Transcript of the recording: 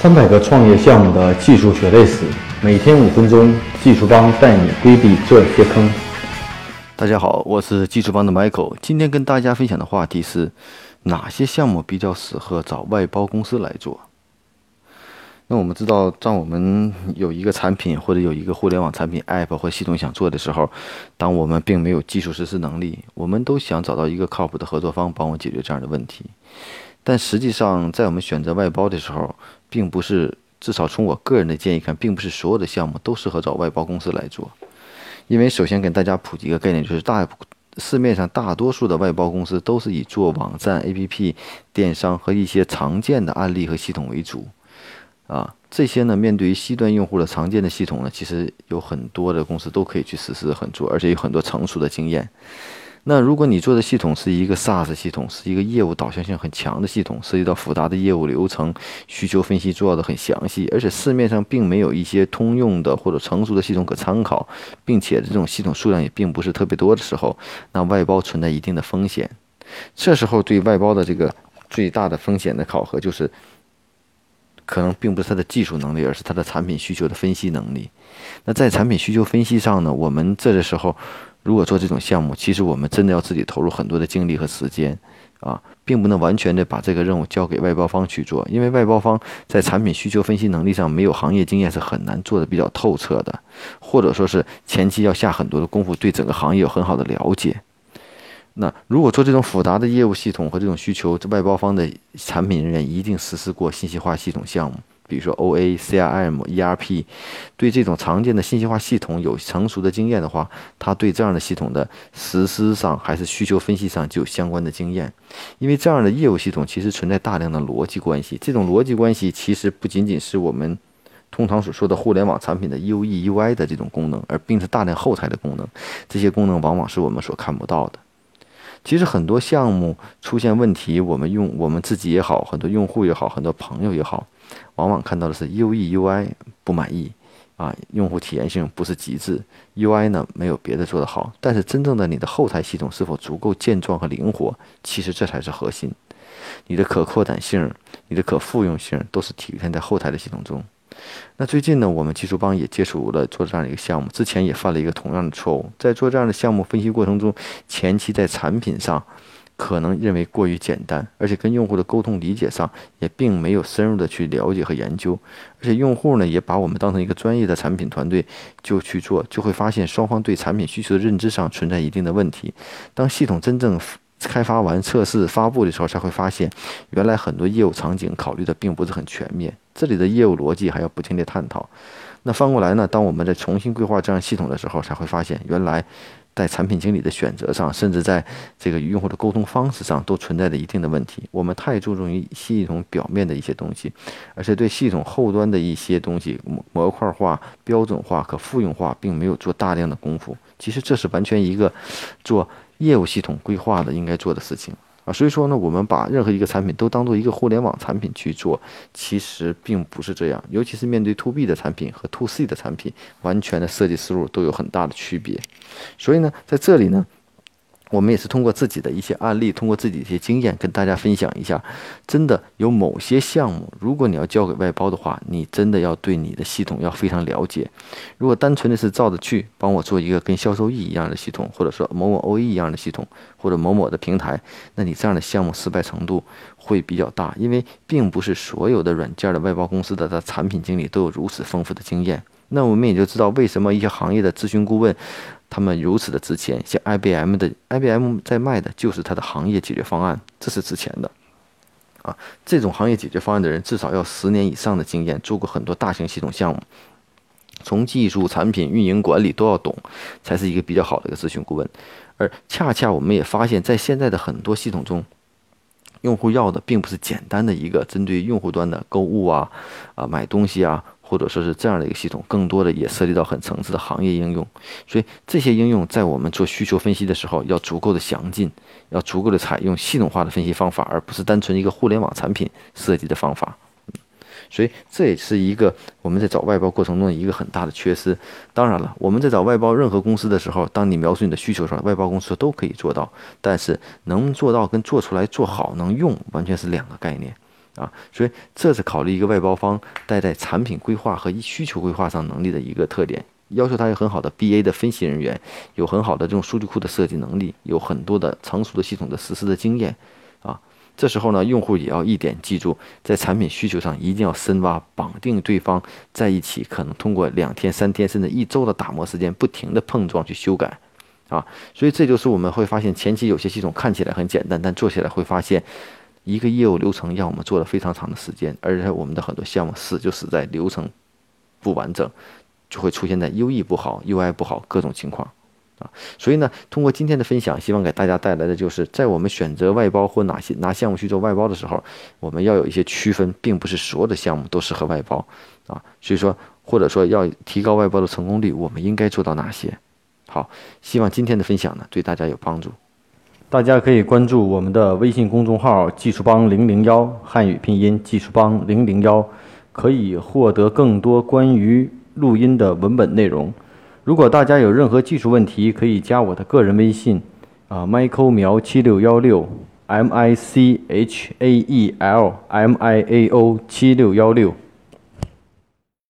三百个创业项目的技术血泪史，每天五分钟，技术帮带你规避这些坑。大家好，我是技术帮的 Michael，今天跟大家分享的话题是哪些项目比较适合找外包公司来做。那我们知道，当我们有一个产品或者有一个互联网产品 App 或系统想做的时候，当我们并没有技术实施能力，我们都想找到一个靠谱的合作方帮我解决这样的问题。但实际上，在我们选择外包的时候，并不是，至少从我个人的建议看，并不是所有的项目都适合找外包公司来做。因为首先跟大家普及一个概念，就是大市面上大多数的外包公司都是以做网站、APP、电商和一些常见的案例和系统为主。啊，这些呢，面对于 C 端用户的常见的系统呢，其实有很多的公司都可以去实施很做，而且有很多成熟的经验。那如果你做的系统是一个 SaaS 系统，是一个业务导向性很强的系统，涉及到复杂的业务流程、需求分析做的很详细，而且市面上并没有一些通用的或者成熟的系统可参考，并且这种系统数量也并不是特别多的时候，那外包存在一定的风险。这时候对外包的这个最大的风险的考核，就是可能并不是它的技术能力，而是它的产品需求的分析能力。那在产品需求分析上呢，我们这个时候。如果做这种项目，其实我们真的要自己投入很多的精力和时间，啊，并不能完全的把这个任务交给外包方去做，因为外包方在产品需求分析能力上没有行业经验，是很难做的比较透彻的，或者说是前期要下很多的功夫，对整个行业有很好的了解。那如果做这种复杂的业务系统和这种需求，这外包方的产品人员一定实施过信息化系统项目。比如说 O A C R M E R P，对这种常见的信息化系统有成熟的经验的话，他对这样的系统的实施上还是需求分析上就有相关的经验。因为这样的业务系统其实存在大量的逻辑关系，这种逻辑关系其实不仅仅是我们通常所说的互联网产品的 U E U I 的这种功能，而并是大量后台的功能。这些功能往往是我们所看不到的。其实很多项目出现问题，我们用我们自己也好，很多用户也好，很多朋友也好。往往看到的是 U E U I 不满意，啊，用户体验性不是极致，U I 呢没有别的做得好，但是真正的你的后台系统是否足够健壮和灵活，其实这才是核心。你的可扩展性、你的可复用性都是体现在后台的系统中。那最近呢，我们技术帮也接触了做这样一个项目，之前也犯了一个同样的错误，在做这样的项目分析过程中，前期在产品上。可能认为过于简单，而且跟用户的沟通理解上也并没有深入的去了解和研究，而且用户呢也把我们当成一个专业的产品团队就去做，就会发现双方对产品需求的认知上存在一定的问题。当系统真正开发完、测试、发布的时候，才会发现原来很多业务场景考虑的并不是很全面，这里的业务逻辑还要不停地探讨。那翻过来呢，当我们在重新规划这样系统的时候，才会发现原来。在产品经理的选择上，甚至在这个与用户的沟通方式上，都存在着一定的问题。我们太注重于系统表面的一些东西，而且对系统后端的一些东西模块化、标准化、可复用化，并没有做大量的功夫。其实这是完全一个做业务系统规划的应该做的事情。所以说呢，我们把任何一个产品都当做一个互联网产品去做，其实并不是这样。尤其是面对 To B 的产品和 To C 的产品，完全的设计思路都有很大的区别。所以呢，在这里呢。我们也是通过自己的一些案例，通过自己的一些经验，跟大家分享一下。真的有某些项目，如果你要交给外包的话，你真的要对你的系统要非常了解。如果单纯的是照着去帮我做一个跟销售易一样的系统，或者说某某 OE 一样的系统，或者某某的平台，那你这样的项目失败程度会比较大，因为并不是所有的软件的外包公司的它产品经理都有如此丰富的经验。那我们也就知道为什么一些行业的咨询顾问。他们如此的值钱，像 IBM 的 IBM 在卖的就是它的行业解决方案，这是值钱的，啊，这种行业解决方案的人至少要十年以上的经验，做过很多大型系统项目，从技术、产品、运营管理都要懂，才是一个比较好的一个咨询顾问。而恰恰我们也发现，在现在的很多系统中，用户要的并不是简单的一个针对用户端的购物啊，啊买东西啊。或者说是这样的一个系统，更多的也涉及到很层次的行业应用，所以这些应用在我们做需求分析的时候，要足够的详尽，要足够的采用系统化的分析方法，而不是单纯一个互联网产品设计的方法。所以这也是一个我们在找外包过程中一个很大的缺失。当然了，我们在找外包任何公司的时候，当你描述你的需求时候，外包公司都可以做到，但是能做到跟做出来做好能用完全是两个概念。啊，所以这是考虑一个外包方带在产品规划和需求规划上能力的一个特点，要求他有很好的 BA 的分析人员，有很好的这种数据库的设计能力，有很多的成熟的系统的实施的经验，啊，这时候呢，用户也要一点记住，在产品需求上一定要深挖，绑定对方在一起，可能通过两天、三天甚至一周的打磨时间，不停的碰撞去修改，啊，所以这就是我们会发现前期有些系统看起来很简单，但做起来会发现。一个业务流程让我们做了非常长的时间，而且我们的很多项目死就死在流程不完整，就会出现在 UE 不好、UI 不好各种情况啊。所以呢，通过今天的分享，希望给大家带来的就是，在我们选择外包或哪些拿项目去做外包的时候，我们要有一些区分，并不是所有的项目都适合外包啊。所以说，或者说要提高外包的成功率，我们应该做到哪些？好，希望今天的分享呢对大家有帮助。大家可以关注我们的微信公众号“技术帮零零幺”汉语拼音“技术帮零零幺”，可以获得更多关于录音的文本内容。如果大家有任何技术问题，可以加我的个人微信，啊，Michael 苗七六幺六，M I C H A E L M I A O 七六幺六。